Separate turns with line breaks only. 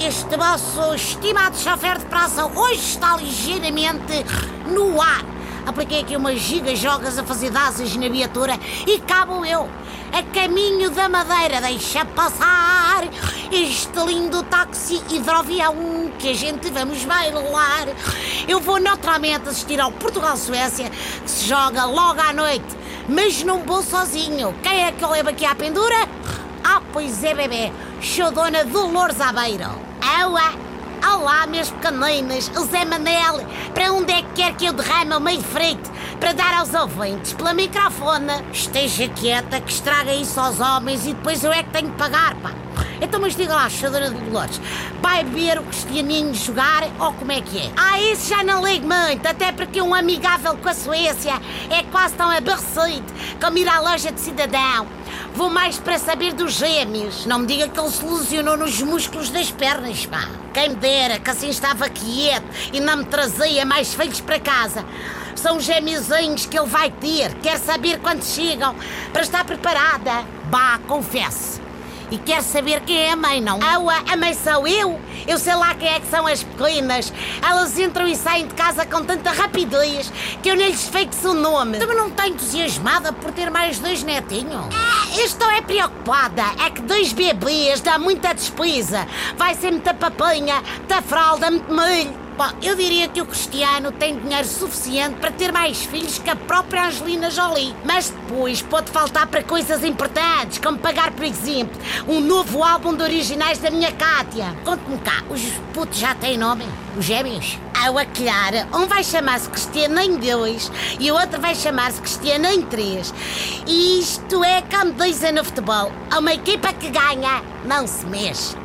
este vosso estimado chofer de praça hoje está ligeiramente no ar. Apliquei aqui umas gigas jogas a fazer dasas na viatura e cabo eu, a caminho da Madeira. Deixa passar este lindo táxi hidroavião que a gente vamos bailar. Eu vou naturalmente assistir ao Portugal-Suécia, que se joga logo à noite, mas não vou sozinho. Quem é que eu levo aqui à pendura? Ah, pois é, bebê. Sou dona Dolores Aveiro. Aua! Olá, meus pequeninos. O Zé Manel, para onde é que quer que eu derrame o meio frito para dar aos ouvintes pela microfone? Esteja quieta que estraga isso aos homens e depois eu é que tenho que pagar, pá. Então, mas diga lá, Dona Dolores, vai ver o Cristianinho jogar ou como é que é? Ah, isso já não ligo muito, até porque um amigável com a Suécia é quase tão aborrecido como ir à loja de cidadão. Vou mais para saber dos gêmeos. Não me diga que ele se lesionou nos músculos das pernas, pá. Quem me dera que assim estava quieto e não me trazia mais filhos para casa. São gêmeozinhos que ele vai ter. Quer saber quando chegam para estar preparada. Bah, confesse. E quer saber quem é a mãe, não? Aua, a mãe sou eu? Eu sei lá quem é que são as pequenas. Elas entram e saem de casa com tanta rapidez que eu nem lhes fixo o nome. Também não está entusiasmada por ter mais dois netinhos? É, estou é preocupada. É que dois bebês dá muita despesa. Vai ser muita papinha, muita fralda, muito milho. Bom, eu diria que o Cristiano tem dinheiro suficiente para ter mais filhos que a própria Angelina Jolie. Mas depois pode faltar para coisas importantes, como pagar, por exemplo, um novo álbum de originais da minha Cátia. Conte-me cá, os putos já têm nome? Os gêmeos? Ao aquilhar, um vai chamar-se Cristiano em 2 e o outro vai chamar-se Cristiano em 3. Isto é como dizem no futebol: uma equipa que ganha não se mexe.